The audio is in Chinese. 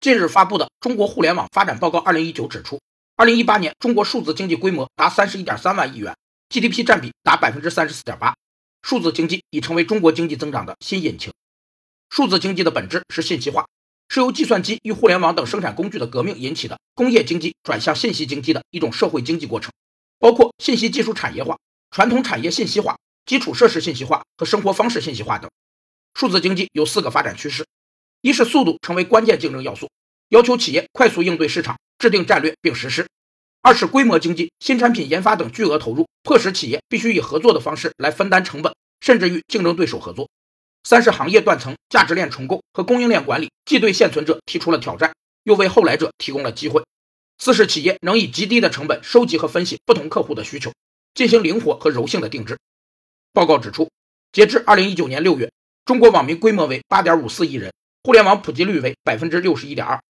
近日发布的《中国互联网发展报告（二零一九）》指出，二零一八年中国数字经济规模达三十一点三万亿元，GDP 占比达百分之三十四点八，数字经济已成为中国经济增长的新引擎。数字经济的本质是信息化，是由计算机与互联网等生产工具的革命引起的工业经济转向信息经济的一种社会经济过程，包括信息技术产业化、传统产业信息化、基础设施信息化和生活方式信息化等。数字经济有四个发展趋势。一是速度成为关键竞争要素，要求企业快速应对市场，制定战略并实施；二是规模经济，新产品研发等巨额投入，迫使企业必须以合作的方式来分担成本，甚至与竞争对手合作；三是行业断层、价值链重构和供应链管理，既对现存者提出了挑战，又为后来者提供了机会；四是企业能以极低的成本收集和分析不同客户的需求，进行灵活和柔性的定制。报告指出，截至二零一九年六月，中国网民规模为八点五四亿人。互联网普及率为百分之六十一点二，